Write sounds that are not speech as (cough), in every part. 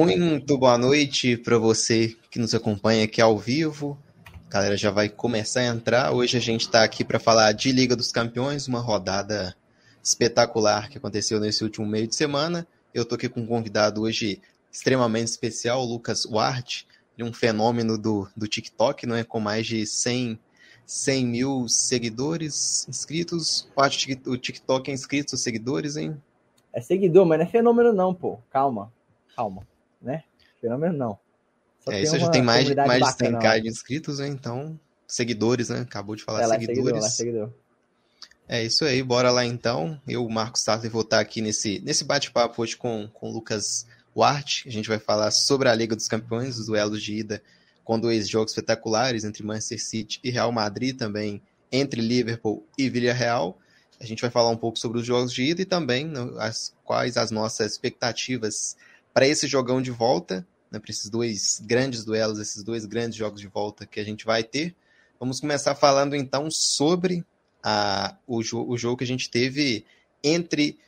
Muito boa noite para você que nos acompanha aqui ao vivo. A galera já vai começar a entrar. Hoje a gente está aqui para falar de Liga dos Campeões, uma rodada espetacular que aconteceu nesse último meio de semana. Eu estou aqui com um convidado hoje extremamente especial, Lucas Ward, um fenômeno do, do TikTok, não é? com mais de 100, 100 mil seguidores inscritos. O TikTok é inscritos, seguidores, hein? É seguidor, mas não é fenômeno não, pô. Calma, calma, né? Fenômeno não. Só é, isso já tem mais, mais de 100k de inscritos, né? Então, seguidores, né? Acabou de falar é, seguidores. É, seguidor, é, isso aí, bora lá então. Eu, Marcos Sattler, vou estar aqui nesse, nesse bate-papo hoje com, com o Lucas Wart. A gente vai falar sobre a Liga dos Campeões, os duelos de ida com dois jogos espetaculares entre Manchester City e Real Madrid, também entre Liverpool e Villarreal. A gente vai falar um pouco sobre os jogos de ida e também as, quais as nossas expectativas para esse jogão de volta, né, para esses dois grandes duelos, esses dois grandes jogos de volta que a gente vai ter. Vamos começar falando então sobre a, o, o jogo que a gente teve entre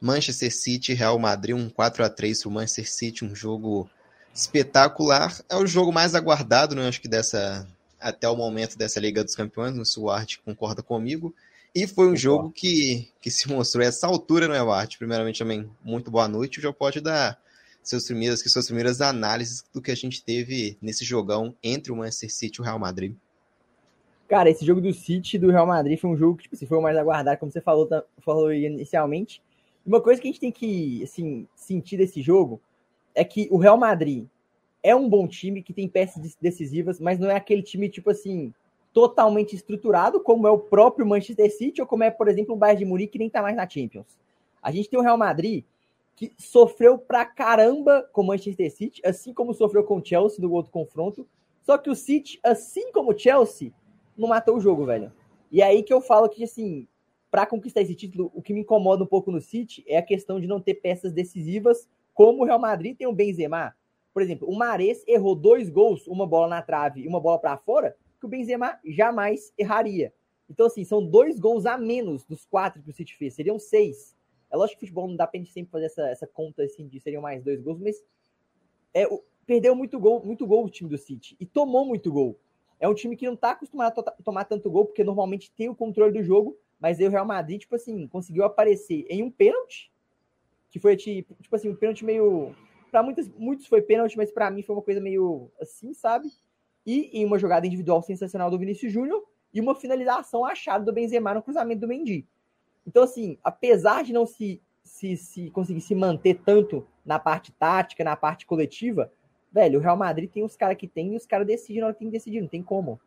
Manchester City e Real Madrid, um 4 a 3 para o Manchester City, um jogo espetacular. É o jogo mais aguardado, né? Acho que dessa até o momento dessa Liga dos Campeões, o Suarte concorda comigo. E foi um jogo que, que se mostrou essa altura, não é, Bart? Primeiramente, também, muito boa noite. Já pode dar seus primeiros, suas primeiras análises do que a gente teve nesse jogão entre o Manchester City e o Real Madrid. Cara, esse jogo do City e do Real Madrid foi um jogo que tipo, assim, foi o mais aguardado, como você falou, falou inicialmente. Uma coisa que a gente tem que assim, sentir desse jogo é que o Real Madrid é um bom time que tem peças decisivas, mas não é aquele time, tipo assim, totalmente estruturado, como é o próprio Manchester City, ou como é, por exemplo, o Bayern de Munique, que nem tá mais na Champions. A gente tem o Real Madrid, que sofreu pra caramba com o Manchester City, assim como sofreu com o Chelsea no outro confronto, só que o City, assim como o Chelsea, não matou o jogo, velho. E é aí que eu falo que, assim, para conquistar esse título, o que me incomoda um pouco no City é a questão de não ter peças decisivas, como o Real Madrid tem o Benzema. Por exemplo, o Mares errou dois gols, uma bola na trave e uma bola para fora, que o Benzema jamais erraria. Então, assim, são dois gols a menos dos quatro que o City fez. Seriam seis. É lógico que futebol não dá pra gente sempre fazer essa, essa conta assim de seriam mais dois gols, mas é, perdeu muito gol, muito gol o time do City. E tomou muito gol. É um time que não tá acostumado a tomar tanto gol, porque normalmente tem o controle do jogo, mas aí o Real Madrid, tipo assim, conseguiu aparecer em um pênalti, que foi tipo, tipo assim, um pênalti meio. Para muitos, muitos foi pênalti, mas para mim foi uma coisa meio assim, sabe? e em uma jogada individual sensacional do Vinícius Júnior e uma finalização achada do Benzema no cruzamento do Mendy. Então, assim, apesar de não se, se, se conseguir se manter tanto na parte tática, na parte coletiva, velho, o Real Madrid tem os caras que tem e os caras decidem na hora que tem que decidir, não tem como.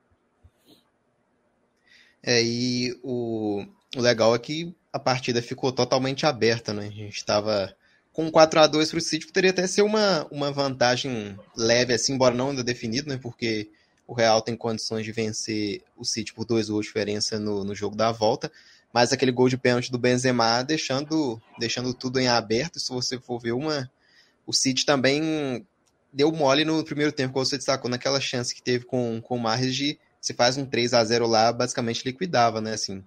É, e o, o legal é que a partida ficou totalmente aberta, né? A gente estava com 4 a 2 para o City poderia até ser uma, uma vantagem leve, assim, embora não ainda definido, né? Porque o Real tem condições de vencer o City por dois gols de diferença no, no jogo da volta. Mas aquele gol de pênalti do Benzema deixando, deixando tudo em aberto. Se você for ver uma. O City também deu mole no primeiro tempo, como você destacou, naquela chance que teve com, com o Mahrez de se faz um 3 a 0 lá, basicamente liquidava, né? Assim,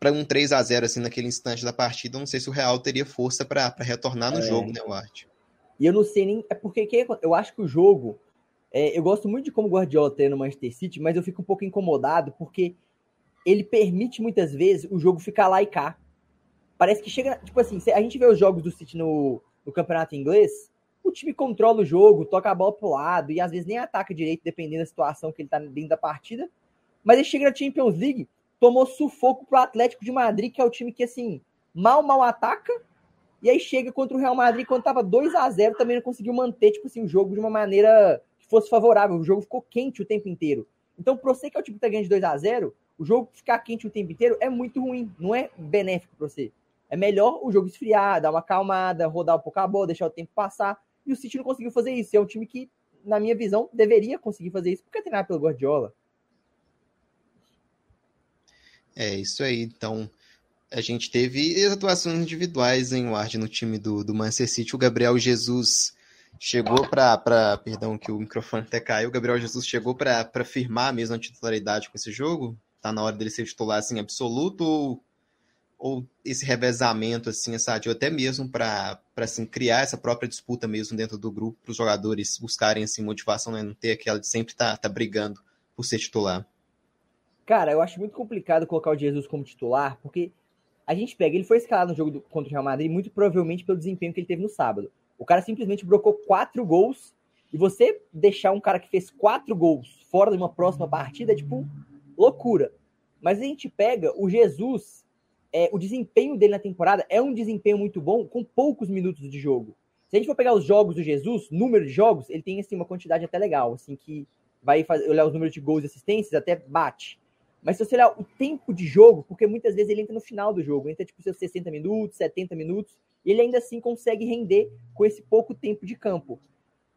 para um 3 a 0 assim naquele instante da partida, não sei se o Real teria força para retornar no é. jogo, né, Ward? E eu não sei nem. É porque que, eu acho que o jogo. É, eu gosto muito de como o Guardiola tem no Manchester City, mas eu fico um pouco incomodado porque ele permite muitas vezes o jogo ficar lá e cá. Parece que chega. Tipo assim, a gente vê os jogos do City no, no campeonato inglês, o time controla o jogo, toca a bola pro lado e às vezes nem ataca direito, dependendo da situação que ele tá dentro da partida. Mas ele chega na Champions League, tomou sufoco pro Atlético de Madrid, que é o time que, assim, mal, mal ataca. E aí chega contra o Real Madrid, quando tava 2 a 0 também não conseguiu manter, tipo assim, o jogo de uma maneira que fosse favorável. O jogo ficou quente o tempo inteiro. Então, pra você que é o time que tá ganhando de 2 a 0 o jogo ficar quente o tempo inteiro é muito ruim, não é benéfico para você. É melhor o jogo esfriar, dar uma acalmada, rodar um pouco a bola, deixar o tempo passar. E o City não conseguiu fazer isso. É um time que, na minha visão, deveria conseguir fazer isso, porque é treinado pelo Guardiola. É isso aí. Então, a gente teve atuações individuais em Ward no time do, do Manchester City. O Gabriel Jesus chegou para. Perdão, que o microfone até caiu. O Gabriel Jesus chegou para firmar mesmo a titularidade com esse jogo? Tá na hora dele ser titular assim absoluto ou ou esse revezamento, assim? Ou até mesmo para assim, criar essa própria disputa mesmo dentro do grupo, para os jogadores buscarem assim, motivação, né? não ter aquela de sempre tá, tá brigando por ser titular? Cara, eu acho muito complicado colocar o Jesus como titular, porque a gente pega, ele foi escalado no jogo do, contra o Real Madrid muito provavelmente pelo desempenho que ele teve no sábado. O cara simplesmente brocou quatro gols, e você deixar um cara que fez quatro gols fora de uma próxima partida é tipo loucura. Mas a gente pega o Jesus, é, o desempenho dele na temporada é um desempenho muito bom com poucos minutos de jogo. Se a gente for pegar os jogos do Jesus, número de jogos, ele tem assim uma quantidade até legal, assim que vai fazer, olhar os números de gols e assistências, até bate. Mas se você olhar o tempo de jogo, porque muitas vezes ele entra no final do jogo, entra tipo seus 60 minutos, 70 minutos, e ele ainda assim consegue render com esse pouco tempo de campo.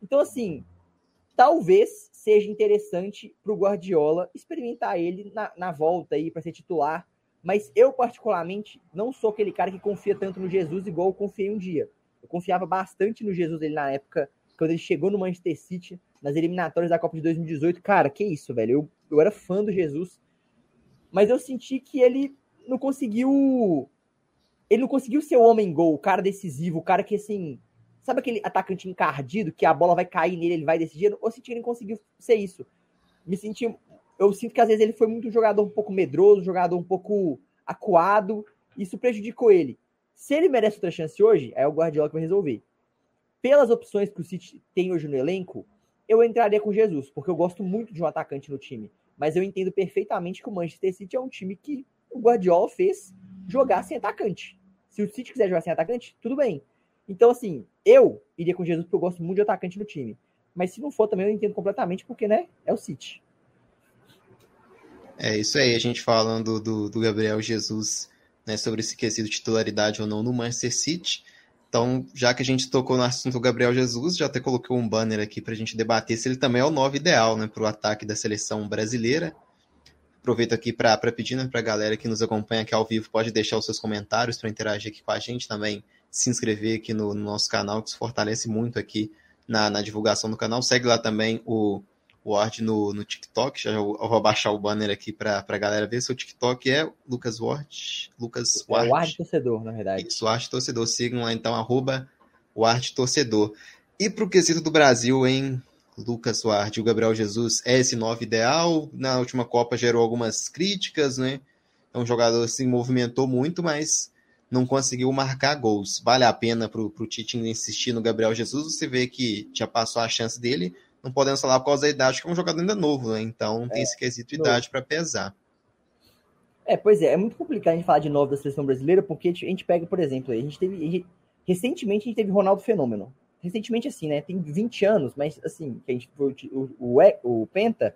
Então, assim, talvez seja interessante para o Guardiola experimentar ele na, na volta aí para ser titular. Mas eu, particularmente, não sou aquele cara que confia tanto no Jesus igual eu confiei um dia. Eu confiava bastante no Jesus ele na época, quando ele chegou no Manchester City, nas eliminatórias da Copa de 2018. Cara, que isso, velho. Eu, eu era fã do Jesus. Mas eu senti que ele não conseguiu. Ele não conseguiu ser o homem gol, o cara decisivo, o cara que, assim. Sabe aquele atacante encardido que a bola vai cair nele, ele vai decidir? Eu senti que ele não conseguiu ser isso. Me senti. Eu sinto que às vezes ele foi muito um jogador um pouco medroso, um jogador um pouco acuado. Isso prejudicou ele. Se ele merece outra chance hoje, é o Guardiola que vai resolver. Pelas opções que o City tem hoje no elenco, eu entraria com Jesus, porque eu gosto muito de um atacante no time. Mas eu entendo perfeitamente que o Manchester City é um time que o Guardiola fez jogar sem atacante. Se o City quiser jogar sem atacante, tudo bem. Então, assim, eu iria com Jesus porque eu gosto muito de atacante no time. Mas se não for também, eu entendo completamente, porque, né, é o City. É isso aí, a gente falando do, do Gabriel Jesus, né, sobre esse quesito titularidade ou não no Manchester City. Então, já que a gente tocou no assunto do Gabriel Jesus, já até colocou um banner aqui para a gente debater se ele também é o 9 ideal né, para o ataque da seleção brasileira. Aproveito aqui para pedir né, para a galera que nos acompanha aqui ao vivo, pode deixar os seus comentários para interagir aqui com a gente também, se inscrever aqui no, no nosso canal, que isso fortalece muito aqui na, na divulgação do canal. Segue lá também o Ward no, no TikTok. Já eu, vou abaixar o banner aqui para a galera ver. Seu TikTok é Lucas Ward. Lucas Ward. É Ward Torcedor, na verdade. Isso, Ward Torcedor. Sigam lá então, arroba Ward Torcedor. E para o quesito do Brasil, hein? Lucas Ward, o Gabriel Jesus é esse novo ideal. Na última Copa gerou algumas críticas, né? É um jogador que se movimentou muito, mas não conseguiu marcar gols. Vale a pena para o Tite insistir no Gabriel Jesus. Você vê que já passou a chance dele, não podemos falar por causa da idade, que é um jogador ainda novo, né? Então tem é, esse quesito de idade para pesar. É, pois é, é muito complicado a gente falar de novo da seleção brasileira, porque a gente pega, por exemplo, a gente teve. A gente, recentemente a gente teve Ronaldo Fenômeno. Recentemente, assim, né? Tem 20 anos, mas assim, que a gente foi o, o, o, Penta.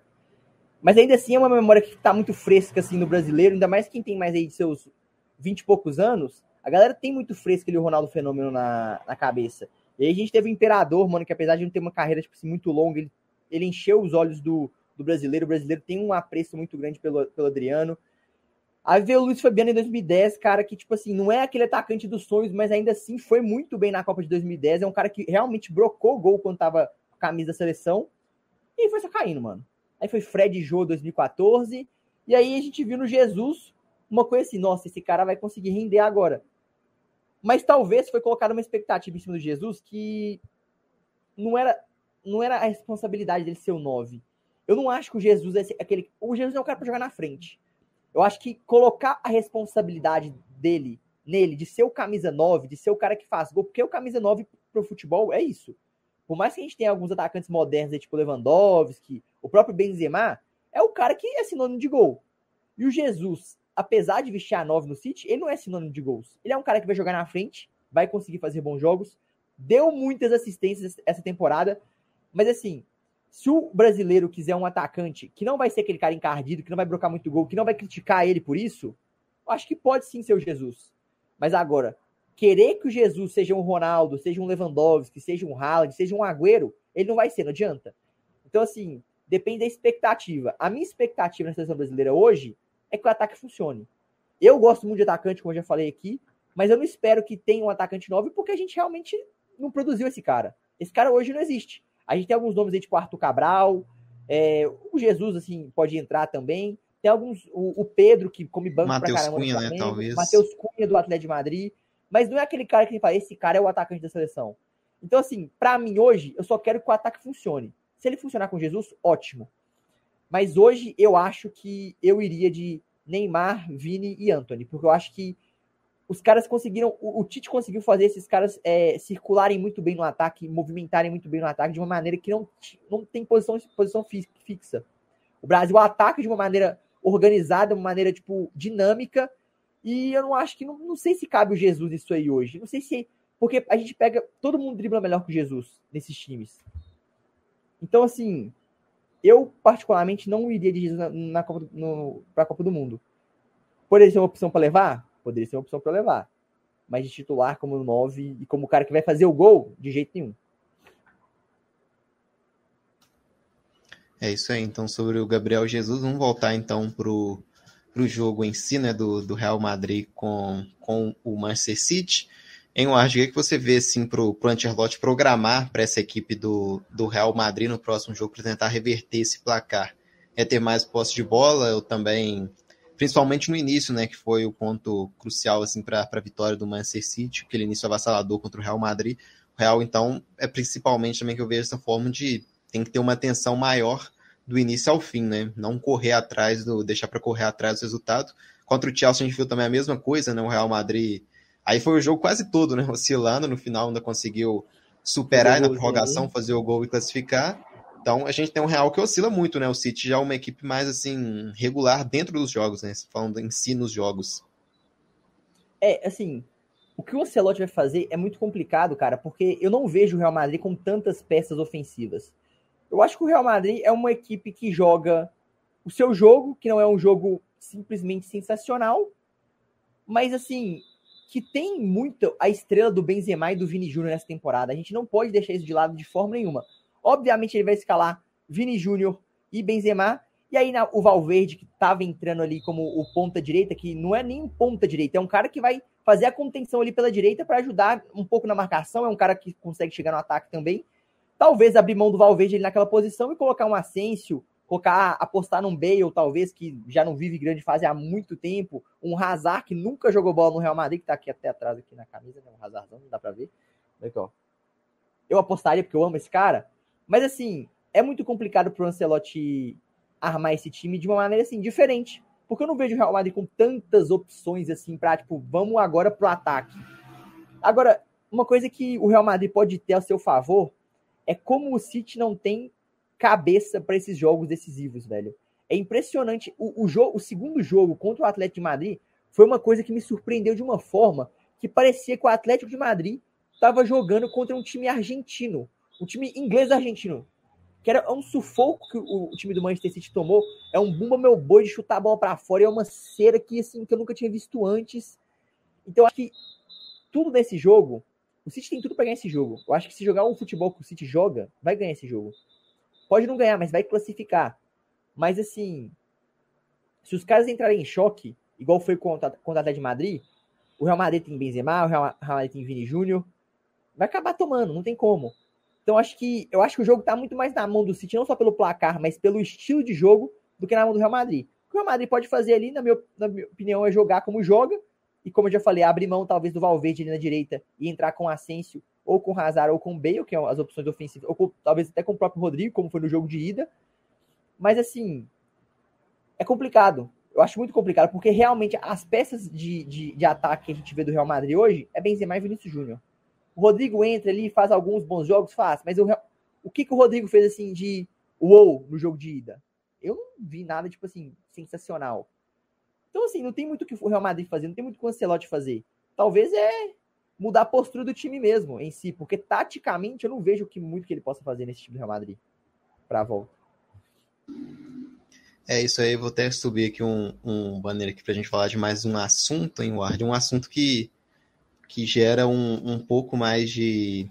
Mas ainda assim é uma memória que tá muito fresca, assim, no brasileiro, ainda mais quem tem mais aí de seus 20 e poucos anos. A galera tem muito fresco ali o Ronaldo Fenômeno na, na cabeça. E aí a gente teve o Imperador, mano, que apesar de não ter uma carreira tipo assim, muito longa, ele, ele encheu os olhos do, do brasileiro. O brasileiro tem um apreço muito grande pelo, pelo Adriano. Aí veio o Luiz Fabiano em 2010, cara, que, tipo assim, não é aquele atacante dos sonhos, mas ainda assim foi muito bem na Copa de 2010. É um cara que realmente brocou gol quando tava com a camisa da seleção. E foi só caindo, mano. Aí foi Fred Jô 2014. E aí a gente viu no Jesus uma coisa assim, nossa, esse cara vai conseguir render agora. Mas talvez foi colocada uma expectativa em cima do Jesus que não era, não era a responsabilidade dele ser o 9. Eu não acho que o Jesus é aquele. O Jesus é um cara para jogar na frente. Eu acho que colocar a responsabilidade dele, nele, de ser o camisa 9, de ser o cara que faz gol, porque o camisa 9 pro futebol é isso. Por mais que a gente tenha alguns atacantes modernos, tipo Lewandowski, o próprio Benzema, é o cara que é sinônimo de gol. E o Jesus apesar de vestir a 9 no City, ele não é sinônimo de gols. Ele é um cara que vai jogar na frente, vai conseguir fazer bons jogos, deu muitas assistências essa temporada, mas assim, se o brasileiro quiser um atacante que não vai ser aquele cara encardido, que não vai brocar muito gol, que não vai criticar ele por isso, acho que pode sim ser o Jesus. Mas agora, querer que o Jesus seja um Ronaldo, seja um Lewandowski, seja um Haaland, seja um Agüero, ele não vai ser, não adianta. Então, assim, depende da expectativa. A minha expectativa na seleção brasileira hoje é que o ataque funcione. Eu gosto muito de atacante, como eu já falei aqui, mas eu não espero que tenha um atacante novo porque a gente realmente não produziu esse cara. Esse cara hoje não existe. A gente tem alguns nomes aí, tipo Arthur Cabral, é, o Jesus, assim, pode entrar também, Tem alguns. O, o Pedro, que come banco Mateus pra caramba. Cunha, né, talvez. Matheus Cunha do Atlético de Madrid. Mas não é aquele cara que fala, esse cara é o atacante da seleção. Então, assim, para mim hoje, eu só quero que o ataque funcione. Se ele funcionar com Jesus, ótimo. Mas hoje eu acho que eu iria de Neymar, Vini e Anthony, porque eu acho que os caras conseguiram, o, o Tite conseguiu fazer esses caras é, circularem muito bem no ataque, movimentarem muito bem no ataque de uma maneira que não, não tem posição, posição fixa. O Brasil ataca de uma maneira organizada, uma maneira tipo dinâmica, e eu não acho que não, não sei se cabe o Jesus isso aí hoje. Não sei se porque a gente pega todo mundo dribla melhor que o Jesus nesses times. Então assim, eu particularmente não iria de Jesus na, na Copa para a Copa do Mundo. Poderia ser uma opção para levar? Poderia ser uma opção para levar. Mas de titular como 9 e como o cara que vai fazer o gol, de jeito nenhum. É isso aí. Então, sobre o Gabriel Jesus, vamos voltar então pro, pro jogo em si, né, do, do Real Madrid com, com o Manchester City. Em Ward, o que você vê assim, para o Ancelotti programar para essa equipe do, do Real Madrid no próximo jogo para tentar reverter esse placar? É ter mais posse de bola ou também, principalmente no início, né, que foi o ponto crucial assim, para a vitória do Manchester City, aquele início avassalador contra o Real Madrid. O Real, então, é principalmente também que eu vejo essa forma de tem que ter uma atenção maior do início ao fim, né? Não correr atrás do. deixar para correr atrás do resultado. Contra o Chelsea a gente viu também a mesma coisa, né? O Real Madrid. Aí foi o jogo quase todo, né? (laughs) Oscilando, no final ainda conseguiu superar na prorrogação, fazer o gol e classificar. Então a gente tem um Real que oscila muito, né? O City já é uma equipe mais assim, regular dentro dos jogos, né? Falando em si nos jogos. É, assim, o que o Ancelotti vai fazer é muito complicado, cara, porque eu não vejo o Real Madrid com tantas peças ofensivas. Eu acho que o Real Madrid é uma equipe que joga o seu jogo, que não é um jogo simplesmente sensacional, mas assim, que tem muito a estrela do Benzema e do Vini Júnior nessa temporada. A gente não pode deixar isso de lado de forma nenhuma. Obviamente ele vai escalar Vini Júnior e Benzema, e aí na, o Valverde, que estava entrando ali como o ponta direita, que não é nem ponta direita, é um cara que vai fazer a contenção ali pela direita para ajudar um pouco na marcação, é um cara que consegue chegar no ataque também. Talvez abrir mão do Valverde ali naquela posição e colocar um Asensio, colocar, apostar num Bale, talvez, que já não vive grande fase há muito tempo, um Hazard, que nunca jogou bola no Real Madrid, que tá aqui até atrás aqui na camisa, né? um Hazardzão, não dá pra ver. Aqui, ó. Eu apostaria porque eu amo esse cara, mas assim, é muito complicado pro Ancelotti armar esse time de uma maneira assim, diferente. Porque eu não vejo o Real Madrid com tantas opções assim pra, tipo, vamos agora pro ataque. Agora, uma coisa que o Real Madrid pode ter a seu favor é como o City não tem cabeça para esses jogos decisivos, velho. É impressionante. O, o, jogo, o segundo jogo contra o Atlético de Madrid foi uma coisa que me surpreendeu de uma forma que parecia que o Atlético de Madrid estava jogando contra um time argentino, um time inglês argentino, que era um sufoco que o, o time do Manchester City tomou. É um bumba meu boi de chutar a bola para fora, e é uma cera que assim que eu nunca tinha visto antes. Então acho que tudo nesse jogo o City tem tudo para ganhar esse jogo. Eu acho que se jogar um futebol que o City joga, vai ganhar esse jogo. Pode não ganhar, mas vai classificar. Mas assim, se os caras entrarem em choque, igual foi contra, contra a Atlético de Madrid, o Real Madrid tem Benzema, o Real Madrid tem Vini Júnior, vai acabar tomando, não tem como. Então acho que eu acho que o jogo tá muito mais na mão do City, não só pelo placar, mas pelo estilo de jogo do que na mão do Real Madrid. O que o Real Madrid pode fazer ali, na minha, na minha opinião, é jogar como joga, e como eu já falei, abrir mão talvez do Valverde ali na direita e entrar com Asensio ou com Hazard ou com Bale, que são as opções ofensivas, ou com, talvez até com o próprio Rodrigo, como foi no jogo de ida. Mas assim, é complicado. Eu acho muito complicado, porque realmente as peças de, de, de ataque que a gente vê do Real Madrid hoje é Benzema e Vinícius Júnior. O Rodrigo entra ali, faz alguns bons jogos, faz, mas o, o que, que o Rodrigo fez assim de wow no jogo de ida? Eu não vi nada, tipo assim, sensacional. Então, assim, não tem muito o que o Real Madrid fazer, não tem muito o que o Ancelotti fazer. Talvez é mudar a postura do time mesmo, em si, porque taticamente eu não vejo que muito que ele possa fazer nesse time do Real Madrid para a volta. É isso aí, vou até subir aqui um, um banner aqui para a gente falar de mais um assunto em Ward, um assunto que, que gera um, um pouco mais de,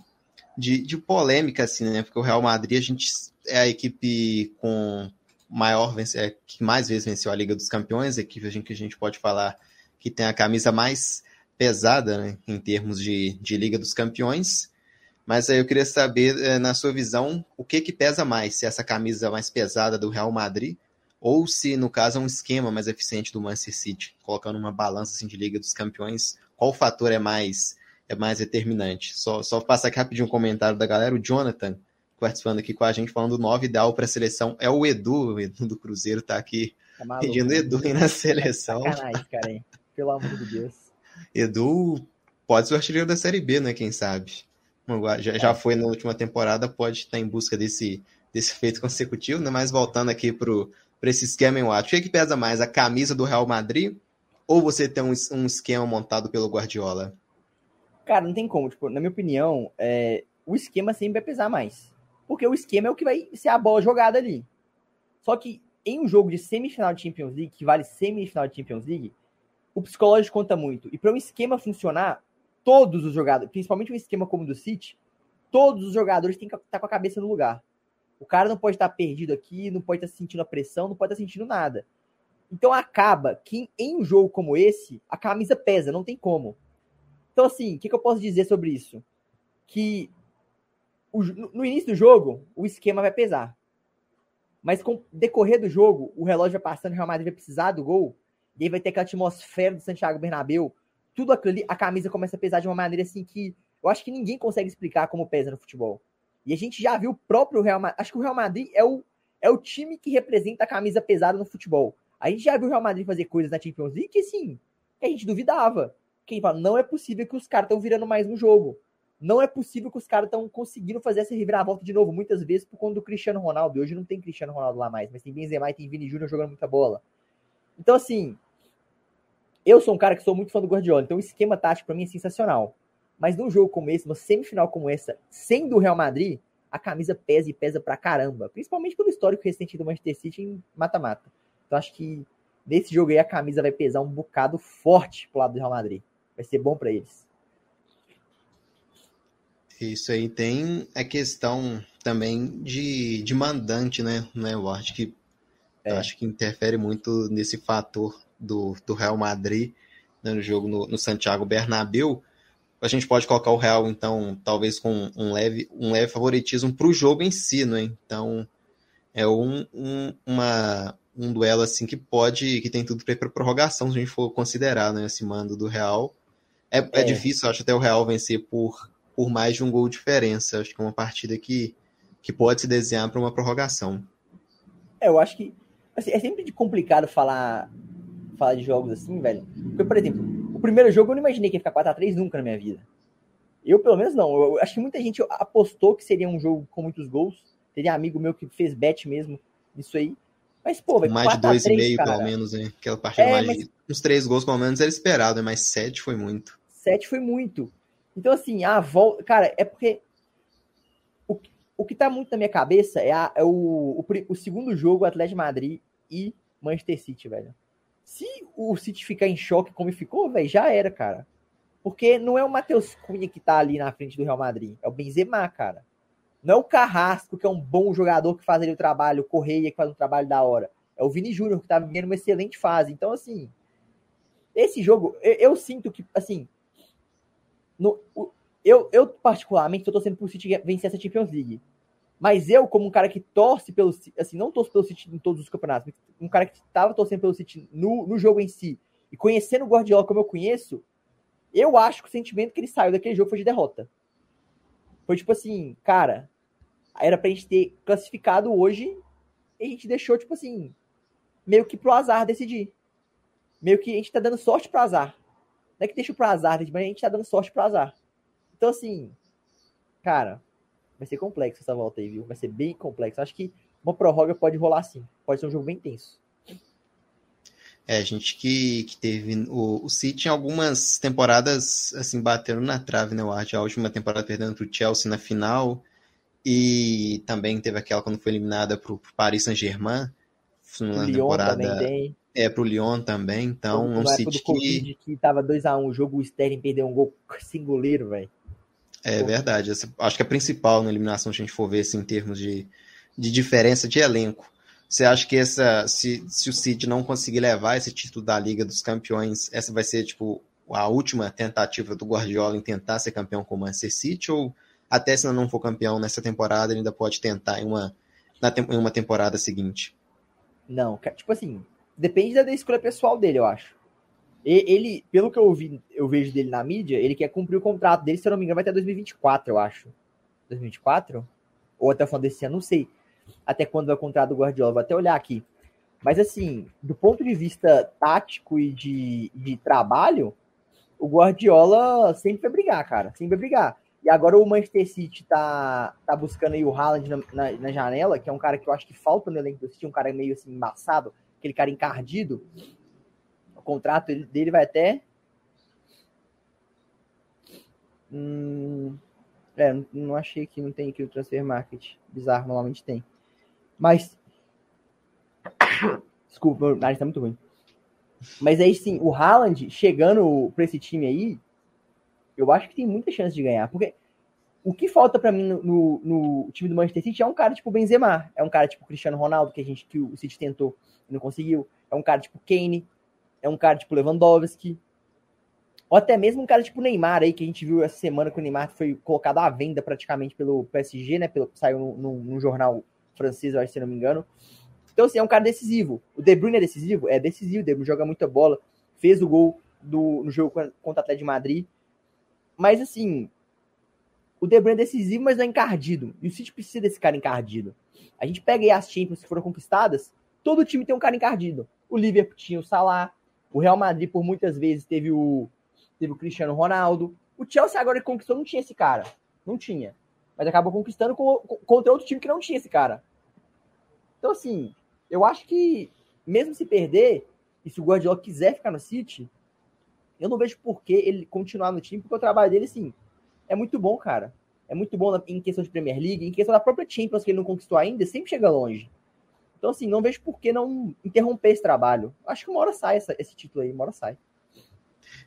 de, de polêmica, assim, né? Porque o Real Madrid, a gente é a equipe com maior, é, que mais vezes venceu a Liga dos Campeões, a equipe que a gente pode falar que tem a camisa mais pesada né, em termos de, de Liga dos Campeões. Mas aí eu queria saber, eh, na sua visão, o que que pesa mais? Se essa camisa mais pesada do Real Madrid ou se, no caso, é um esquema mais eficiente do Manchester City, colocando uma balança assim, de Liga dos Campeões, qual fator é mais é mais determinante? Só, só passar aqui rapidinho um comentário da galera, o Jonathan, participando aqui com a gente, falando o 9 ideal para a seleção é o Edu, o Edu do Cruzeiro tá aqui tá maluco, pedindo Edu na seleção. Sacanagem, cara, hein? pelo amor de Deus. Edu pode ser o artilheiro da Série B, né? Quem sabe? Já, já é. foi na última temporada, pode estar em busca desse, desse feito consecutivo, né? Mas voltando aqui pro, para esse esquema, eu acho. O que, é que pesa mais, a camisa do Real Madrid ou você ter um, um esquema montado pelo Guardiola? Cara, não tem como. Tipo, na minha opinião, é, o esquema sempre vai pesar mais. Porque o esquema é o que vai ser a bola jogada ali. Só que em um jogo de semifinal de Champions League, que vale semifinal de Champions League, o psicológico conta muito. E para um esquema funcionar, todos os jogadores, principalmente um esquema como o do City, todos os jogadores têm que estar com a cabeça no lugar. O cara não pode estar perdido aqui, não pode estar sentindo a pressão, não pode estar sentindo nada. Então acaba que em um jogo como esse, a camisa pesa, não tem como. Então, assim, o que, que, eu posso dizer sobre isso? Que o, no início do jogo, o esquema vai pesar. Mas com o decorrer do jogo, o relógio vai passando, o Real Madrid vai precisar do gol, e aí vai ter aquela atmosfera do Santiago Bernabéu, tudo aquilo ali, a camisa começa a pesar de uma maneira assim que eu acho que ninguém consegue explicar como pesa no futebol. E a gente já viu o próprio Real Madrid. Acho que o Real Madrid é o, é o time que representa a camisa pesada no futebol. A gente já viu o Real Madrid fazer coisas na Champions League que, assim, que a gente duvidava. Quem fala, não é possível que os caras estão virando mais no jogo. Não é possível que os caras estão conseguindo fazer essa reviravolta de novo, muitas vezes por conta do Cristiano Ronaldo. Hoje não tem Cristiano Ronaldo lá mais, mas tem Benzema e tem Vini Júnior jogando muita bola. Então, assim, eu sou um cara que sou muito fã do Guardiola, então o esquema tático para mim é sensacional. Mas num jogo como esse, uma semifinal como essa, sendo o Real Madrid, a camisa pesa e pesa pra caramba. Principalmente pelo histórico recente do Manchester City em mata-mata. Então acho que nesse jogo aí a camisa vai pesar um bocado forte pro lado do Real Madrid. Vai ser bom para eles. Isso aí tem a questão também de, de mandante, né, né que é. acho que interfere muito nesse fator do, do Real Madrid né, no jogo no, no Santiago Bernabéu a gente pode colocar o Real, então, talvez com um leve, um leve favoritismo para o jogo em si, né? Então, é um, um, uma, um duelo assim que pode, que tem tudo para prorrogação, se a gente for considerar né, esse mando do Real. É, é. é difícil, acho, até o Real vencer por, por mais de um gol de diferença. Acho que é uma partida que, que pode se desenhar para uma prorrogação. É, eu acho que assim, é sempre complicado falar, falar de jogos assim, velho. Porque, por exemplo, o primeiro jogo eu não imaginei que ia ficar 4x3 nunca na minha vida. Eu, pelo menos, não. Eu, acho que muita gente apostou que seria um jogo com muitos gols. Teria amigo meu que fez bet mesmo nisso aí. Mas, pô, vai Mais de dois e meio, pelo menos, hein? Aquela partida é, mais mas... de uns três gols, pelo menos, era esperado, mas sete foi muito. Sete foi muito. Então, assim, a volta. Cara, é porque. O, o que tá muito na minha cabeça é, a, é o, o, o segundo jogo, Atlético de Madrid e Manchester City, velho. Se o City ficar em choque como ficou, velho, já era, cara. Porque não é o Matheus Cunha que tá ali na frente do Real Madrid, é o Benzema, cara. Não é o Carrasco, que é um bom jogador que faz ali o trabalho, o Correia que faz um trabalho da hora. É o Vini Júnior que tá vivendo uma excelente fase. Então, assim, esse jogo, eu, eu sinto que, assim, no, eu, eu particularmente tô torcendo pro City vencer essa Champions League. Mas eu, como um cara que torce pelo assim, não torço pelo City em todos os campeonatos, um cara que estava torcendo pelo City no, no jogo em si, e conhecendo o Guardiola como eu conheço, eu acho que o sentimento que ele saiu daquele jogo foi de derrota. Foi tipo assim, cara, era pra gente ter classificado hoje e a gente deixou, tipo assim, meio que pro azar decidir. Meio que a gente tá dando sorte pro azar. Não é que deixa pro azar, mas a gente tá dando sorte pro azar. Então, assim, cara, vai ser complexo essa volta aí, viu? Vai ser bem complexo. Acho que uma prorroga pode rolar sim. Pode ser um jogo bem tenso. É, a gente que, que teve. O, o City em algumas temporadas, assim, batendo na trave, né? O Arte, a última temporada perdendo para o Chelsea na final. E também teve aquela quando foi eliminada para o Paris Saint-Germain. Na temporada. É, para o Lyon também. Então, um City do que. que tava 2x1 um, o jogo, o Sterling perdeu um gol singuleiro, velho. É verdade. Acho que é principal na eliminação, se a gente for ver assim, em termos de, de diferença de elenco. Você acha que essa, se, se o City não conseguir levar esse título da Liga dos Campeões, essa vai ser tipo a última tentativa do Guardiola em tentar ser campeão com o Manchester City? Ou até se não for campeão nessa temporada, ele ainda pode tentar em uma, na, em uma temporada seguinte? Não, tipo assim, depende da escolha pessoal dele, eu acho. Ele, pelo que eu, vi, eu vejo dele na mídia, ele quer cumprir o contrato dele, se eu não me engano, vai até 2024, eu acho. 2024? Ou até o final desse ano, não sei. Até quando vai o contrato do Guardiola, vou até olhar aqui. Mas assim, do ponto de vista tático e de, de trabalho, o Guardiola sempre vai brigar, cara. Sempre vai brigar. E agora o Manchester City tá, tá buscando aí o Haaland na, na, na, janela, que é um cara que eu acho que falta no elenco do City, um cara meio assim embaçado, aquele cara encardido. O contrato dele vai até. Hum, é, não achei que não tem aqui o Transfer Market. Bizarro, normalmente tem. Mas. Desculpa, meu nariz tá muito ruim. Mas aí sim, o Haaland chegando pra esse time aí, eu acho que tem muita chance de ganhar. Porque o que falta para mim no, no, no, time do Manchester City é um cara tipo Benzema, é um cara tipo Cristiano Ronaldo, que a gente que o City tentou e não conseguiu, é um cara tipo Kane, é um cara tipo Lewandowski, ou até mesmo um cara tipo Neymar aí, que a gente viu essa semana que o Neymar foi colocado à venda praticamente pelo PSG, né? Pelo, saiu num, jornal francês, eu acho, se não me engano. Então, assim, é um cara decisivo. O De Bruyne é decisivo? É decisivo, o De Bruyne joga muita bola, fez o gol do, no jogo contra o Atlético de Madrid. Mas, assim, o De Bruyne é decisivo, mas não é encardido. E o City precisa desse cara encardido. A gente pega aí as Champions que foram conquistadas, todo time tem um cara encardido. O Liverpool tinha o Salah, o Real Madrid por muitas vezes teve o teve o Cristiano Ronaldo. O Chelsea agora que conquistou não tinha esse cara. Não tinha. Mas acabou conquistando contra outro time que não tinha esse cara. Então, assim, eu acho que, mesmo se perder, e se o Guardiola quiser ficar no City, eu não vejo por que ele continuar no time, porque o trabalho dele, sim, é muito bom, cara. É muito bom em questão de Premier League, em questão da própria Champions que ele não conquistou ainda, sempre chega longe. Então, assim, não vejo por que não interromper esse trabalho. Acho que uma hora sai essa, esse título aí, uma hora sai.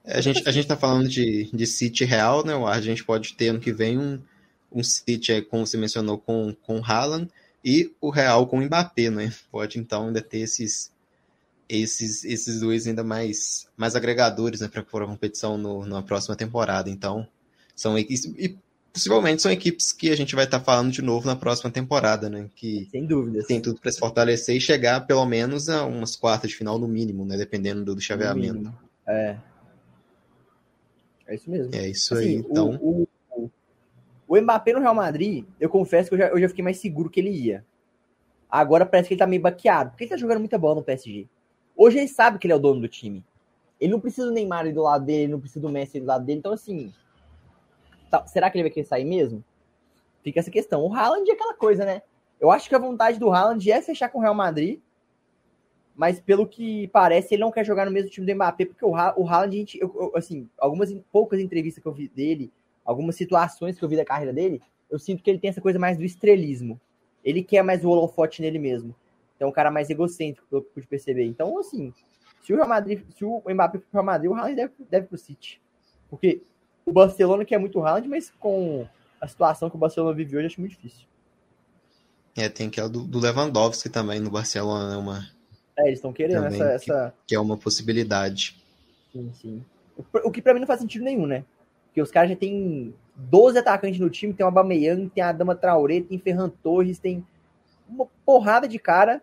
A gente, a gente tá falando de, de City real, né? A gente pode ter ano que vem um, um City, como você mencionou, com, com Haaland e o Real com o Mbappé, né? Pode então ainda ter esses, esses, esses dois ainda mais, mais agregadores né, para a competição no, na próxima temporada. Então, são. E possivelmente são equipes que a gente vai estar tá falando de novo na próxima temporada, né? Que Sem dúvida. Tem tudo para se fortalecer e chegar pelo menos a umas quartas de final no mínimo, né? Dependendo do, do chaveamento. É. É isso mesmo. É isso assim, aí, então. O, o, o, Mbappé no Real Madrid, eu confesso que eu já, eu já fiquei mais seguro que ele ia. Agora parece que ele tá meio baqueado, porque ele tá jogando muita bola no PSG. Hoje ele sabe que ele é o dono do time. Ele não precisa do Neymar do lado dele, ele não precisa do Messi do lado dele. Então, assim, será que ele vai querer sair mesmo? Fica essa questão. O Haaland é aquela coisa, né? Eu acho que a vontade do Haaland é fechar com o Real Madrid mas pelo que parece, ele não quer jogar no mesmo time do Mbappé, porque o, ha o Haaland, gente, eu, eu, assim, algumas poucas entrevistas que eu vi dele, algumas situações que eu vi da carreira dele, eu sinto que ele tem essa coisa mais do estrelismo. Ele quer mais o holofote nele mesmo. Então, é um cara mais egocêntrico, pelo que eu pude perceber. Então, assim, se o Real Madrid, se o Mbappé for pro Real Madrid, o Haaland deve, deve pro City. Porque o Barcelona quer muito o Haaland, mas com a situação que o Barcelona vive hoje, acho muito difícil. É, tem aquela do, do Lewandowski também no Barcelona, né? Uma, é, eles estão querendo Também, essa, essa. Que é uma possibilidade. Sim, sim. O, que pra mim não faz sentido nenhum, né? Porque os caras já tem 12 atacantes no time, tem o Aubameyang, tem a Dama Traoré, tem Ferran Torres, tem uma porrada de cara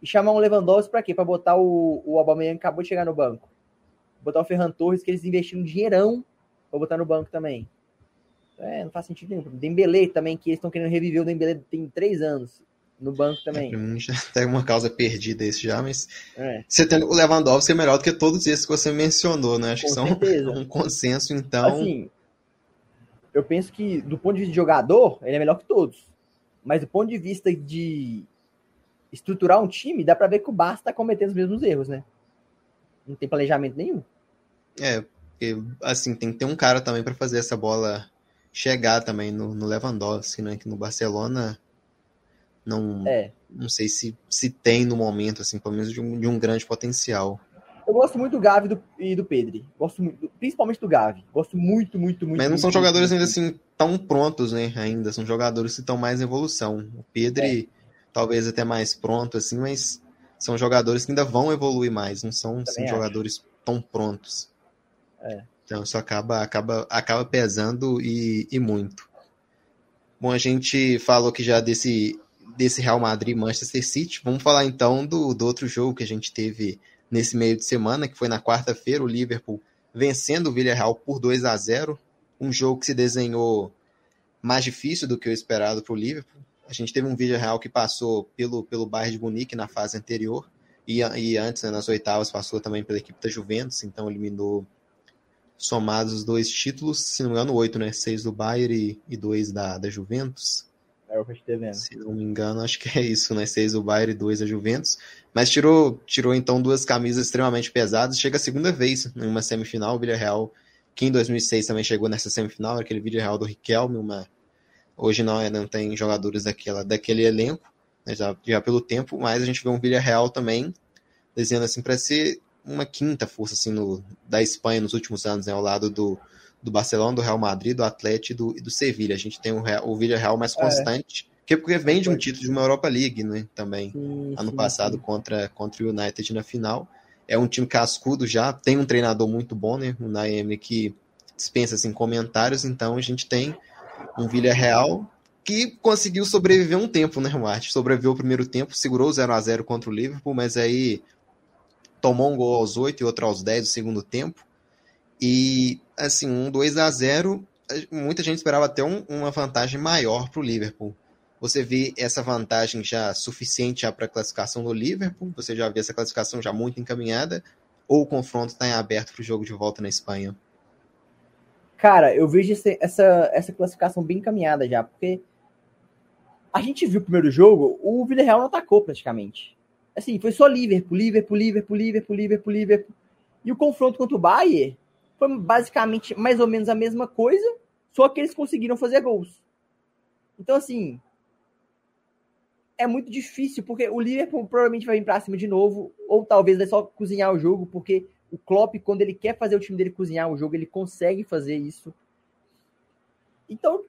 e chamar um Lewandowski pra quê? Pra botar o, o Aubameyang que acabou de chegar no banco. Botar o Ferran Torres, que eles investiram um dinheirão pra botar no banco também. É, não faz sentido nenhum. Dembele também, que eles estão querendo reviver o Dembele tem três anos no banco também. É, já (laughs) tem uma causa perdida esse já, mas é. você tem o Lewandowski é melhor do que todos esses que você mencionou, né? Acho Com que são certeza. (laughs) um consenso, então. Assim, eu penso que do ponto de vista de jogador, ele é melhor que todos. Mas do ponto de vista de estruturar um time, dá pra ver que o Barça tá cometendo os mesmos erros, né? Não tem planejamento nenhum. É, porque, assim, tem que ter um cara também para fazer essa bola chegar também no, no Lewandowski, né? Que no Barcelona não, é. não sei se, se tem no momento, assim, pelo menos de um, de um grande potencial. Eu gosto muito do Gavi do, e do Pedri. Gosto muito, principalmente do Gavi. Gosto muito, muito, muito. Mas não são muito, jogadores muito, ainda assim tão prontos, né? Ainda são jogadores que estão mais em evolução. O Pedri, é. talvez até mais pronto, assim, mas são jogadores que ainda vão evoluir mais. Não são assim, jogadores tão prontos. É. Então isso acaba, acaba, acaba pesando e, e muito. Bom, a gente falou que já desse desse Real Madrid Manchester City. Vamos falar então do, do outro jogo que a gente teve nesse meio de semana, que foi na quarta-feira, o Liverpool vencendo o Villarreal por 2 a 0 um jogo que se desenhou mais difícil do que o esperado para o Liverpool. A gente teve um Villarreal que passou pelo, pelo Bayern de Munique na fase anterior, e, e antes, né, nas oitavas, passou também pela equipe da Juventus, então eliminou somados os dois títulos, se não me engano, oito, né? Seis do Bayern e, e dois da, da Juventus. É o que vendo. Se não me engano, acho que é isso, né? Seis do Bayern e dois da Juventus. Mas tirou, tirou então duas camisas extremamente pesadas. Chega a segunda vez em uma semifinal. O Villarreal, que em 2006 também chegou nessa semifinal, aquele Villarreal do Riquelme. Uma... Hoje não, é, não tem jogadores daquela, daquele elenco, né? já, já pelo tempo, mas a gente vê um Villarreal também desenhando assim para ser uma quinta força assim no, da Espanha nos últimos anos, né, ao lado do, do Barcelona, do Real Madrid, do Atlético e do, e do Sevilha. A gente tem o, o Villarreal mais é. constante, é. que é porque vem de um título de uma Europa League, né, também, sim, ano sim, passado sim. contra contra o United na final. É um time cascudo já, tem um treinador muito bom, né, o Naemi que dispensa assim comentários, então a gente tem um Villarreal que conseguiu sobreviver um tempo, né, Marte? Sobreviveu o primeiro tempo, segurou 0 a 0 contra o Liverpool, mas aí tomou um gol aos 8 e outro aos 10 do segundo tempo. E, assim, um 2 a 0 muita gente esperava até um, uma vantagem maior para o Liverpool. Você vê essa vantagem já suficiente para a classificação do Liverpool? Você já vê essa classificação já muito encaminhada? Ou o confronto está em aberto para o jogo de volta na Espanha? Cara, eu vejo essa, essa classificação bem encaminhada já, porque a gente viu o primeiro jogo, o Villarreal não atacou praticamente. Assim, foi só Liverpool, Liverpool, Liverpool, Liverpool, Liverpool, Liverpool. E o confronto contra o Bayern foi basicamente mais ou menos a mesma coisa, só que eles conseguiram fazer gols. Então, assim, é muito difícil, porque o Liverpool provavelmente vai vir para cima de novo, ou talvez vai só cozinhar o jogo, porque o Klopp, quando ele quer fazer o time dele cozinhar o jogo, ele consegue fazer isso. Então,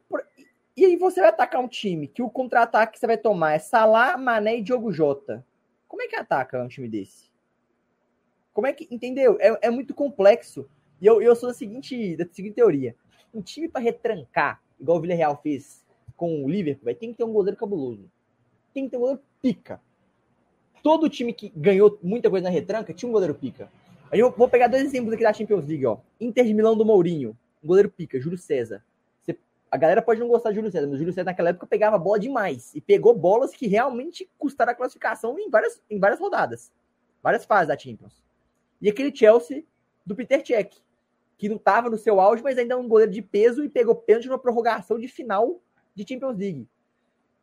e aí você vai atacar um time que o contra-ataque que você vai tomar é Salah, Mané e Diogo Jota. Como é que ataca um time desse? Como é que. Entendeu? É, é muito complexo. E eu, eu sou da seguinte, da seguinte teoria. Um time para retrancar, igual o Villarreal fez com o Liverpool, vai ter que ter um goleiro cabuloso. Tem que ter um goleiro pica. Todo time que ganhou muita coisa na retranca tinha um goleiro pica. Aí eu vou pegar dois exemplos aqui da Champions League, ó. Inter de Milão do Mourinho, um goleiro pica, Júlio César. A galera pode não gostar de Júlio César, mas o Júlio César naquela época pegava bola demais. E pegou bolas que realmente custaram a classificação em várias, em várias rodadas. Várias fases da Champions. E aquele Chelsea do Peter Cech, que não estava no seu auge, mas ainda é um goleiro de peso e pegou pênalti numa prorrogação de final de Champions League.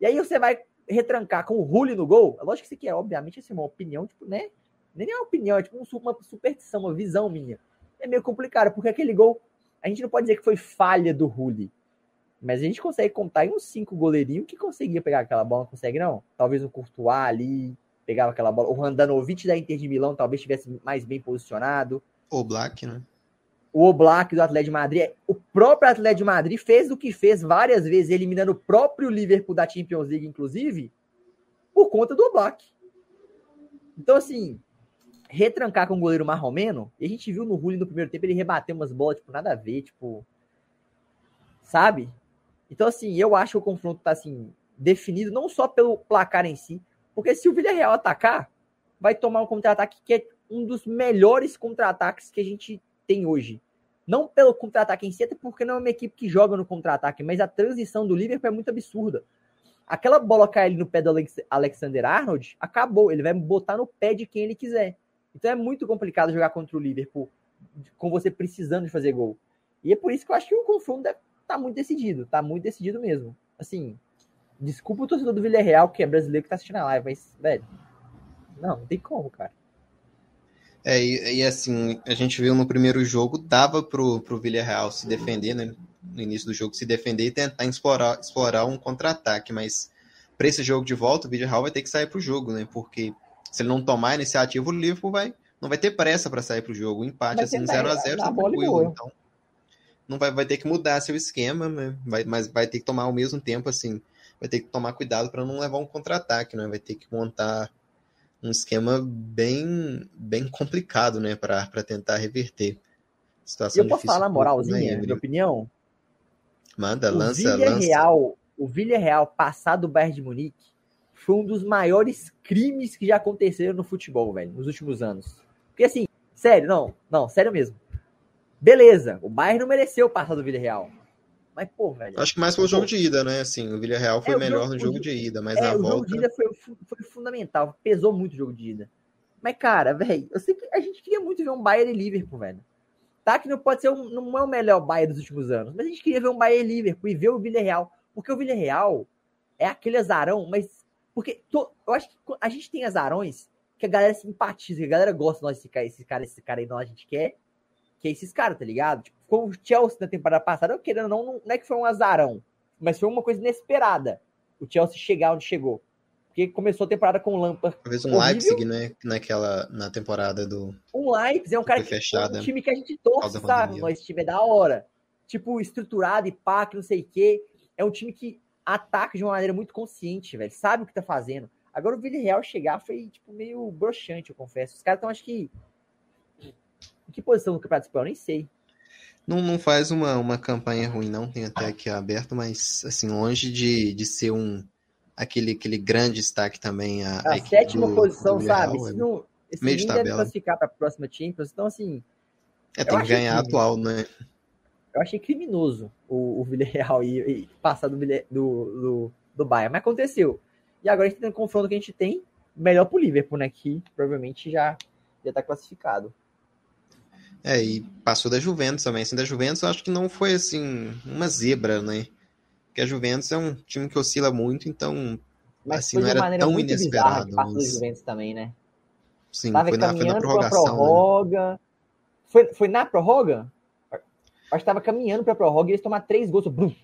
E aí você vai retrancar com o Rulli no gol. É lógico que isso aqui é, obviamente, assim, uma opinião, tipo, né? Nem é uma opinião, é tipo uma superstição, uma visão minha. É meio complicado, porque aquele gol, a gente não pode dizer que foi falha do Rulli. Mas a gente consegue contar em uns cinco goleirinhos que conseguia pegar aquela bola, não consegue não? Talvez o Courtois ali pegava aquela bola. O Randanovic da Inter de Milão talvez estivesse mais bem posicionado. O Black, né? O Oblak do Atlético de Madrid. O próprio Atlético de Madrid fez o que fez várias vezes, eliminando o próprio Liverpool da Champions League, inclusive, por conta do Oblak. Então, assim, retrancar com o goleiro marromeno, e a gente viu no Rulli no primeiro tempo, ele rebateu umas bolas, tipo, nada a ver, tipo. Sabe? Então, assim, eu acho que o confronto tá assim, definido não só pelo placar em si, porque se o Villarreal atacar, vai tomar um contra-ataque que é um dos melhores contra-ataques que a gente tem hoje. Não pelo contra-ataque em si, até porque não é uma equipe que joga no contra-ataque, mas a transição do Liverpool é muito absurda. Aquela bola cair no pé do Alexander Arnold, acabou. Ele vai botar no pé de quem ele quiser. Então é muito complicado jogar contra o Liverpool com você precisando de fazer gol. E é por isso que eu acho que o confronto deve tá muito decidido, tá muito decidido mesmo. Assim, desculpa o torcedor do Villarreal, que é brasileiro que tá assistindo a live, mas, velho, não, não tem como, cara. É, e, e, assim, a gente viu no primeiro jogo, dava pro, pro Villarreal se defender, né? No início do jogo, se defender e tentar explorar, explorar um contra-ataque, mas para esse jogo de volta, o Villarreal vai ter que sair pro jogo, né? Porque se ele não tomar a iniciativa, o Liverpool vai, não vai ter pressa para sair pro jogo. O empate, assim, 0x0, tá tranquilo. Então, não vai, vai ter que mudar seu esquema, né? vai, mas vai ter que tomar ao mesmo tempo, assim, vai ter que tomar cuidado para não levar um contra-ataque, né? Vai ter que montar um esquema bem, bem complicado, né, para tentar reverter. Situação eu posso falar na moralzinha, minha opinião? Manda, o lança, Villarreal, lança. O Villarreal passar do Bayern de Munique foi um dos maiores crimes que já aconteceram no futebol, velho, nos últimos anos. Porque assim, sério, não, não, sério mesmo. Beleza, o Bayern não mereceu passar do Villarreal. Mas, pô, velho. Acho que mais pelo jogo de ida, né? Assim, o Villarreal foi é, melhor jogo, no jogo de ida, mas é, na o volta. O jogo de ida foi, foi fundamental, pesou muito o jogo de ida. Mas, cara, velho, eu sei que a gente queria muito ver um Bayern e Liverpool, velho. Tá que não pode ser, um, não é o melhor Bayern dos últimos anos, mas a gente queria ver um Bayern e Liverpool e ver o Villarreal. Porque o Villarreal é aquele azarão, mas. Porque to, eu acho que a gente tem azarões que a galera simpatiza, que a galera gosta de nós, esse cara, esse cara, esse cara aí, nós a gente quer, que é esses caras, tá ligado? Tipo, como o Chelsea na temporada passada, eu querendo não, não é que foi um azarão, mas foi uma coisa inesperada. O Chelsea chegar onde chegou. Porque começou a temporada com o Lampard. Talvez um horrível. Leipzig, né? Naquela, na temporada do. Um Leipzig é um cara que fechada, um time que a gente torce, sabe? Esse time é da hora. Tipo, estruturado e pá, que não sei o quê. É um time que ataca de uma maneira muito consciente, velho. Sabe o que tá fazendo. Agora o Villarreal chegar foi, tipo, meio broxante, eu confesso. Os caras estão, acho que. Em que posição no Campeonato Espanhol? Nem sei. Não, não faz uma, uma campanha ruim, não. Tem até aqui aberto, mas, assim, longe de, de ser um aquele, aquele grande destaque também. A, a, a sétima do, posição, do sabe? Se não, esse meio de tabela. deve classificar para a próxima Champions, então assim. É, tem que ganhar que, atual, né? Eu achei criminoso o, o Villarreal e, e passar do, do, do, do Bayern, mas aconteceu. E agora a gente tem um confronto que a gente tem, melhor pro Liverpool, né? Que provavelmente já, já tá classificado. É, e passou da Juventus também. Assim, da Juventus eu acho que não foi assim uma zebra, né? Porque a Juventus é um time que oscila muito, então mas assim, não era tão inesperado. Mas... Mas... Juventus também, né? Sim, foi na, foi na prorrogação. Né? Prorroga. Né? Foi, foi na prorroga? Acho que estava caminhando para a prorroga e eles tomaram três gols. Brum.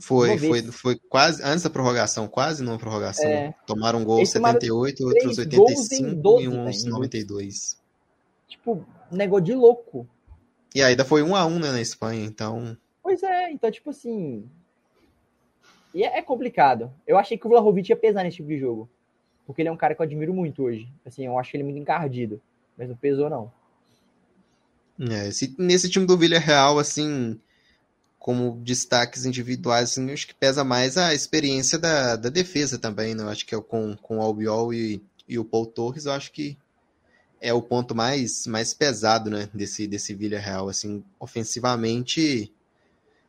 Foi, foi, foi quase antes da prorrogação, quase não prorrogação. É. Tomaram um gol aos 78, outros 85 12, e uns né, 92. Tipo, negócio de louco. E ainda foi um a um né, na Espanha, então. Pois é, então, tipo assim, e é, é complicado. Eu achei que o Vlahovic ia pesar nesse tipo de jogo. Porque ele é um cara que eu admiro muito hoje. Assim, eu acho ele muito encardido. Mas não pesou, não. É, esse, nesse time do Villarreal, assim, como destaques individuais, assim, eu acho que pesa mais a experiência da, da defesa também, né? Eu acho que é com, com o Albiol e, e o Paul Torres, eu acho que é o ponto mais, mais pesado, né, desse, desse Villarreal, assim, ofensivamente,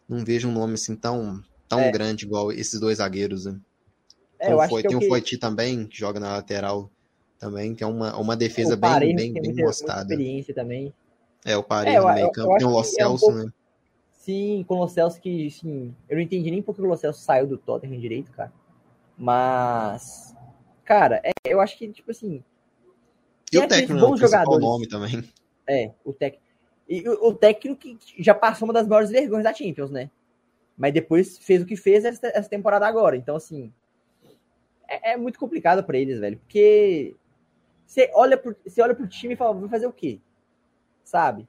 não vejo um nome assim tão, tão é. grande igual esses dois zagueiros. Né? É, eu foi, é tem o que... Foiti também, que joga na lateral também, que é uma, uma defesa o bem, bem, bem muita. Muita experiência também. É, o Paredes é, no meio campo. Tem o Lo Celso, é um pouco... né? Sim, com o Lo Celso que, assim, eu não entendi nem porque o Lo Celso saiu do Tottenham direito, cara. Mas, cara, é, eu acho que, tipo assim... E o técnico, bons jogadores. nome também. É, o técnico. E o, o técnico que já passou uma das maiores vergonhas da Champions, né? mas depois fez o que fez essa, essa temporada agora. Então, assim, é, é muito complicado para eles, velho, porque você olha pro, você olha pro time e fala, vai fazer o quê? Sabe?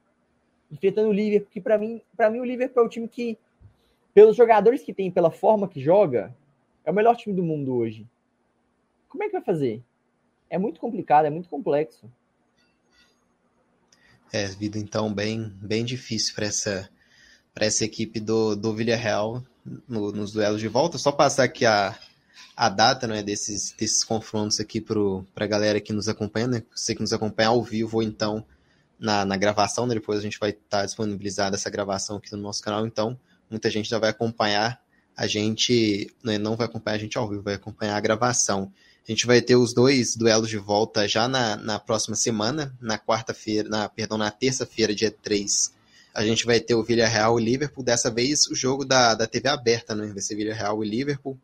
Enfrentando o Liverpool, que para mim, para mim o Liverpool é o time que, pelos jogadores que tem, pela forma que joga, é o melhor time do mundo hoje. Como é que vai fazer? É muito complicado, é muito complexo. É, vida então bem, bem difícil para essa essa equipe do, do Villarreal no, nos duelos de volta. Só passar aqui a, a data né, desses, desses confrontos aqui para a galera que nos acompanha, né? Você que nos acompanha ao vivo ou então na, na gravação, né? Depois a gente vai estar tá disponibilizada essa gravação aqui no nosso canal, então muita gente já vai acompanhar a gente, né, não vai acompanhar a gente ao vivo, vai acompanhar a gravação. A gente vai ter os dois duelos de volta já na, na próxima semana, na quarta-feira, na, perdão, na terça-feira, dia 3 a gente vai ter o Villarreal e Liverpool. Dessa vez, o jogo da, da TV aberta, né? Vai ser Villarreal e Liverpool.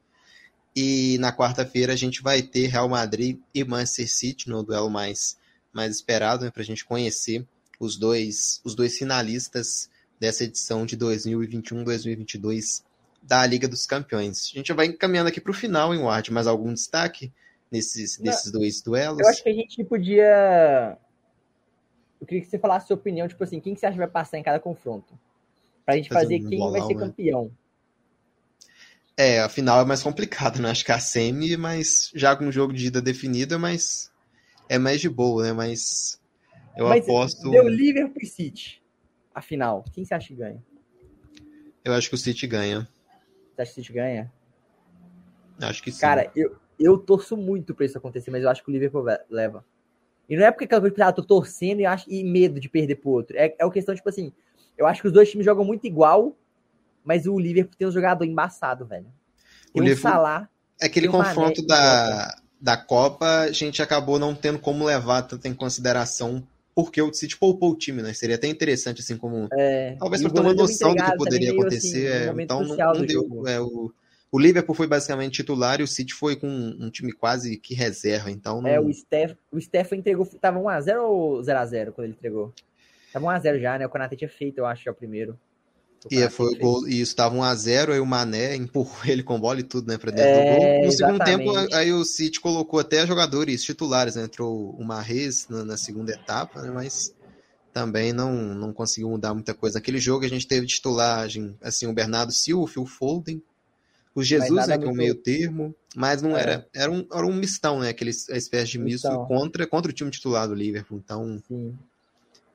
E na quarta-feira a gente vai ter Real Madrid e Manchester City no duelo mais, mais esperado, né? Para a gente conhecer os dois, os dois finalistas dessa edição de 2021-2022 da Liga dos Campeões. A gente vai encaminhando aqui para o final, em Ward, mais algum destaque nesses, nesses dois duelos? Eu acho que a gente podia eu queria que você falasse a sua opinião, tipo assim, quem que você acha que vai passar em cada confronto? Pra gente fazer, fazer quem bolão, vai ser né? campeão. É, a final é mais complicado, né? Acho que a semi, mas já com o jogo de ida definido, é mais, é mais de boa, né? Mas eu mas aposto... Deu Liverpool e City, a final. Quem você acha que ganha? Eu acho que o City ganha. Você acha que o City ganha? Acho que sim. Cara, eu, eu torço muito pra isso acontecer, mas eu acho que o Liverpool leva. E não é porque aquela coisa ah, tô torcendo e, acho, e medo de perder pro outro. É, é uma questão, tipo assim, eu acho que os dois times jogam muito igual, mas o Liverpool tem um jogador embaçado, velho. Tem o um Salah. Aquele confronto da, da Copa, a gente acabou não tendo como levar tanto em consideração porque o City poupou o time, né? Seria até interessante, assim, como. É, talvez para ter uma noção do que poderia acontecer. Assim, é, então não, não deu. É, o, o Liverpool foi basicamente titular e o City foi com um time quase que reserva, então não... É, o Steph, o Steph entregou, tava 1x0 ou 0x0 quando ele entregou? Tava 1x0 já, né? O Konate tinha feito, eu acho, já o primeiro. E é, foi o gol, e isso tava 1x0, aí o Mané empurrou (laughs) ele com bola e tudo, né, pra dentro é, do gol. No exatamente. segundo tempo, aí o City colocou até jogadores titulares, né? Entrou o Marrez na, na segunda etapa, né? Mas também não, não conseguiu mudar muita coisa. Naquele jogo a gente teve titulagem, assim, o Bernardo Silva, o Phil Foden, o Jesus, né, que é o meio termo, mas não é. era, era um, era um mistão, né, aquele espécie de misto contra, contra o time titular do Liverpool, então... Sim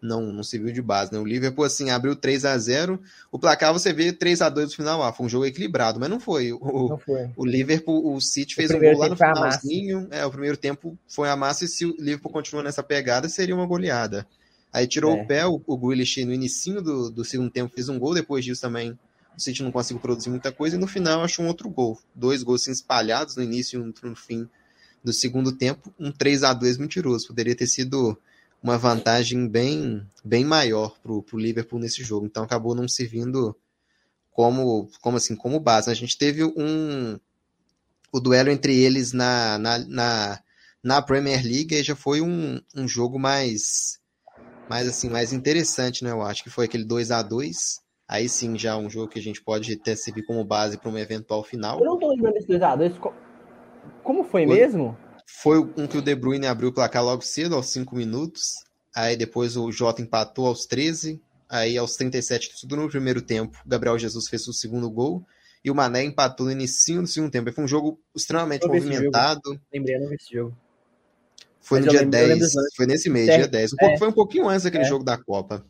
não, não se viu de base, né? O Liverpool, assim, abriu 3 a 0 O placar você vê 3 a 2 no final. Ah, foi um jogo equilibrado, mas não foi. O, não foi. o Liverpool, o City fez um gol lá no finalzinho. É, o primeiro tempo foi a massa e se o Liverpool continua nessa pegada, seria uma goleada. Aí tirou é. o pé, o, o Grealish no início do, do segundo tempo fez um gol, depois disso também o City não conseguiu produzir muita coisa, e no final achou um outro gol. Dois gols assim, espalhados no início e um no fim do segundo tempo, um 3 a 2 mentiroso. Poderia ter sido uma vantagem bem, bem maior para o Liverpool nesse jogo. Então acabou não servindo como, como assim, como base. A gente teve um o duelo entre eles na, na, na, na Premier League e já foi um, um jogo mais mais assim, mais interessante, né? Eu acho que foi aquele 2 a 2 Aí sim, já um jogo que a gente pode até servir como base para uma eventual final. Eu não tô lembrando desse 2x2. Como foi, foi mesmo? Foi um que o De Bruyne abriu o placar logo cedo, aos 5 minutos. Aí depois o Jota empatou aos 13. Aí aos 37, tudo no primeiro tempo, Gabriel Jesus fez o segundo gol. E o Mané empatou no início do segundo tempo. Foi um jogo extremamente movimentado. Lembrei, não vi esse jogo. Foi Mas no dia lembro, 10. Foi nesse mês, dia 10. Um é. pouco, foi um pouquinho antes daquele é. jogo da Copa.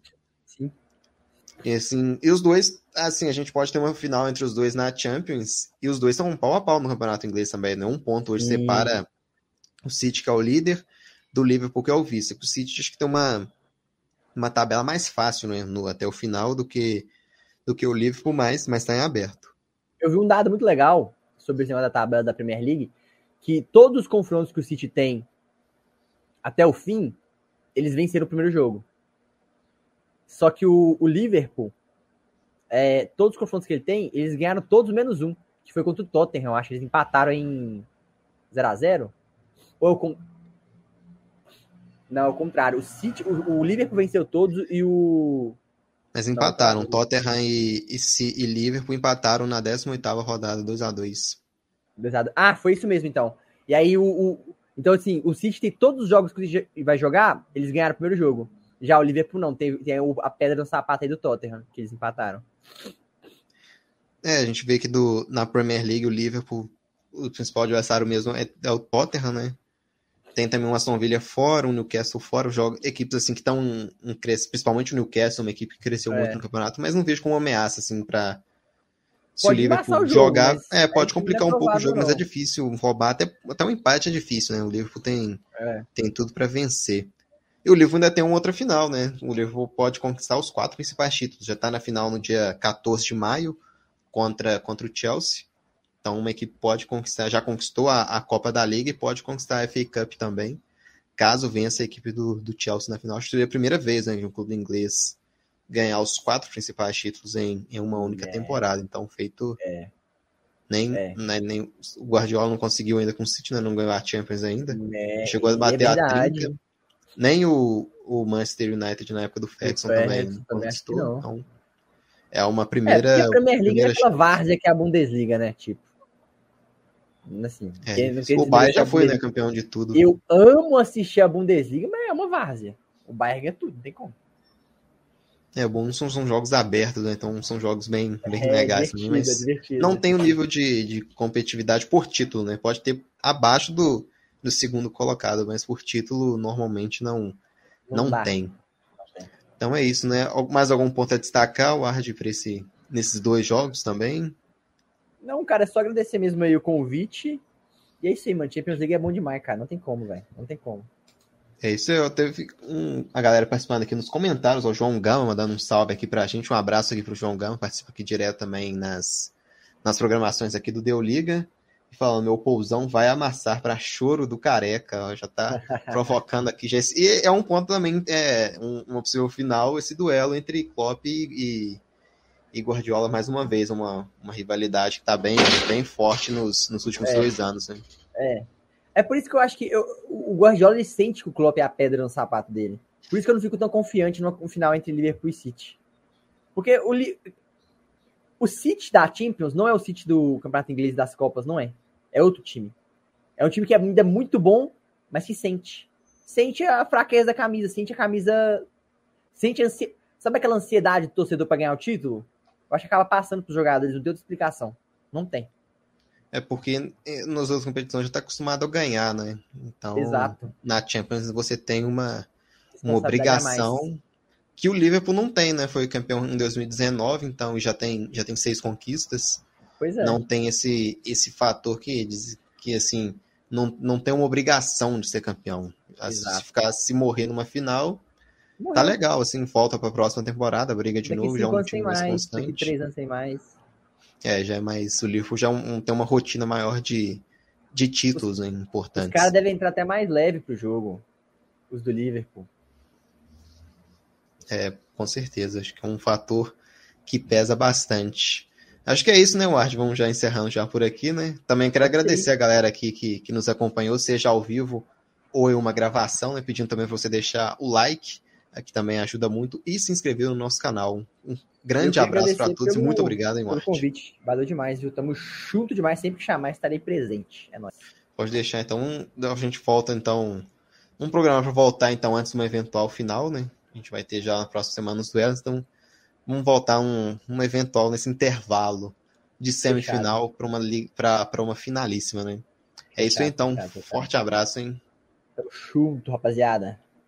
E, assim, e os dois, assim, a gente pode ter uma final entre os dois na Champions. E os dois estão um pau a pau no campeonato inglês também, né? Um ponto hoje separa o City, que é o líder, do Liverpool, que é o vice. O City acho que tem uma, uma tabela mais fácil né, no, até o final do que, do que o Liverpool, mas está em aberto. Eu vi um dado muito legal sobre o tema da tabela da Premier League, que todos os confrontos que o City tem até o fim, eles venceram o primeiro jogo. Só que o, o Liverpool, é, todos os confrontos que ele tem, eles ganharam todos menos um, que foi contra o Tottenham, eu acho. Eles empataram em 0 a 0 Ou eu, não, ao contrário. O City, o, o Liverpool venceu todos e o. Mas empataram. Não, Tottenham e, e, e, Liverpool empataram na 18 rodada, 2x2. Ah, foi isso mesmo, então. E aí o, o, Então, assim, o City tem todos os jogos que vai jogar, eles ganharam o primeiro jogo. Já o Liverpool não, tem, tem a pedra no sapato aí do Tottenham, que eles empataram. É, a gente vê que do, na Premier League o Liverpool, o principal adversário mesmo é, é o Tottenham, né? Tem também um Aston Villa fora, um Newcastle fora, joga equipes assim que estão um, um, principalmente o Newcastle, uma equipe que cresceu é. muito no campeonato, mas não vejo como uma ameaça assim para se pode o Liverpool o jogo, jogar, é, pode complicar um pouco o jogo, não. mas é difícil roubar, até, até um empate é difícil, né? O Liverpool tem, é. tem tudo para vencer. E o Liverpool ainda tem uma outra final, né? O Liverpool pode conquistar os quatro principais títulos. Já está na final no dia 14 de maio contra, contra o Chelsea. Então, uma equipe pode conquistar, já conquistou a, a Copa da Liga e pode conquistar a FA Cup também, caso vença a equipe do, do Chelsea na final. Acho que seria a primeira vez né, que um clube inglês ganhar os quatro principais títulos em, em uma única é. temporada. Então, feito. É. Nem, é. Né, nem o Guardiola não conseguiu ainda com o City, né, não ganhou a Champions ainda. É. Chegou a bater a 30. Nem o, o Manchester United na época do Ferguson também, também conquistou. Então, é uma primeira. É, a Premier League é aquela várzea que é a Bundesliga, né? Tipo. Assim, é, o Bayern já foi né, campeão de tudo. Eu amo assistir a Bundesliga, mas é uma várzea. O Bayern é tudo, não tem como. É bom, são, são jogos abertos, né? então são jogos bem, bem é, legais. Assim, mas é não tem o um nível de, de competitividade por título, né? Pode ter abaixo do, do segundo colocado, mas por título normalmente não, não, não tem. Então é isso, né? Mais algum ponto a destacar, o Ard, para esse, nesses dois jogos também? Não, cara, é só agradecer mesmo aí o convite. E é isso aí, mano. Champions League é bom demais, cara. Não tem como, velho. Não tem como. É isso aí, eu teve um, a galera participando aqui nos comentários, o João Gama mandando um salve aqui pra gente, um abraço aqui pro João Gama, participa aqui direto também nas, nas programações aqui do Deu Liga, falando, meu pousão vai amassar para choro do careca, ó, já tá (laughs) provocando aqui. Já esse, e é um ponto também, é um, uma possível final, esse duelo entre Klopp e, e, Guardiola mais uma vez, uma, uma rivalidade que tá bem, bem forte nos, nos últimos é. dois anos, né? É, é por isso que eu acho que eu, o Guardiola ele sente que o Klopp é a pedra no sapato dele. Por isso que eu não fico tão confiante no, no final entre Liverpool e City. Porque o, o City da Champions não é o City do Campeonato Inglês das Copas, não é. É outro time. É um time que ainda é muito bom, mas que sente. Sente a fraqueza da camisa, sente a camisa. Sente a ansi... Sabe aquela ansiedade do torcedor para ganhar o título? Eu acho que acaba passando para os jogadores, não tem outra explicação. Não tem. É porque eh, nas outras competições já está acostumado a ganhar, né? Então, Exato. na Champions você tem uma, uma obrigação que o Liverpool não tem, né? Foi campeão em 2019, então já tem, já tem seis conquistas. É. Não tem esse, esse fator que diz que assim não, não tem uma obrigação de ser campeão. Exato. Se ficar se morrer numa final, Morreu. tá legal, assim, volta para a próxima temporada, briga de daqui novo, já é um time mais, mais constante. Três anos sem mais. É, já é mais. O Liverpool já um, tem uma rotina maior de, de títulos os, né, importantes. Os caras devem entrar até mais leve pro jogo. Os do Liverpool. É, com certeza. Acho que é um fator que pesa bastante. Acho que é isso, né, Ward? Vamos já encerrando já por aqui, né? Também quero agradecer a galera aqui que, que nos acompanhou, seja ao vivo ou em uma gravação, né? Pedindo também você deixar o like, que também ajuda muito, e se inscrever no nosso canal. Um Grande abraço para todos pelo, e muito obrigado, hein, Pelo convite. Valeu demais, viu? Tamo junto demais. Sempre que chamar, estarei presente. É nóis. Pode deixar, então. A gente volta, então. Um programa para voltar, então, antes de uma eventual final, né? A gente vai ter já na próxima semana os duelos, então vamos voltar um, um eventual nesse intervalo de semifinal para uma, pra, uma finalíssima, né? É isso aí, então. Fechado, Forte abraço, hein? Tamo junto, rapaziada.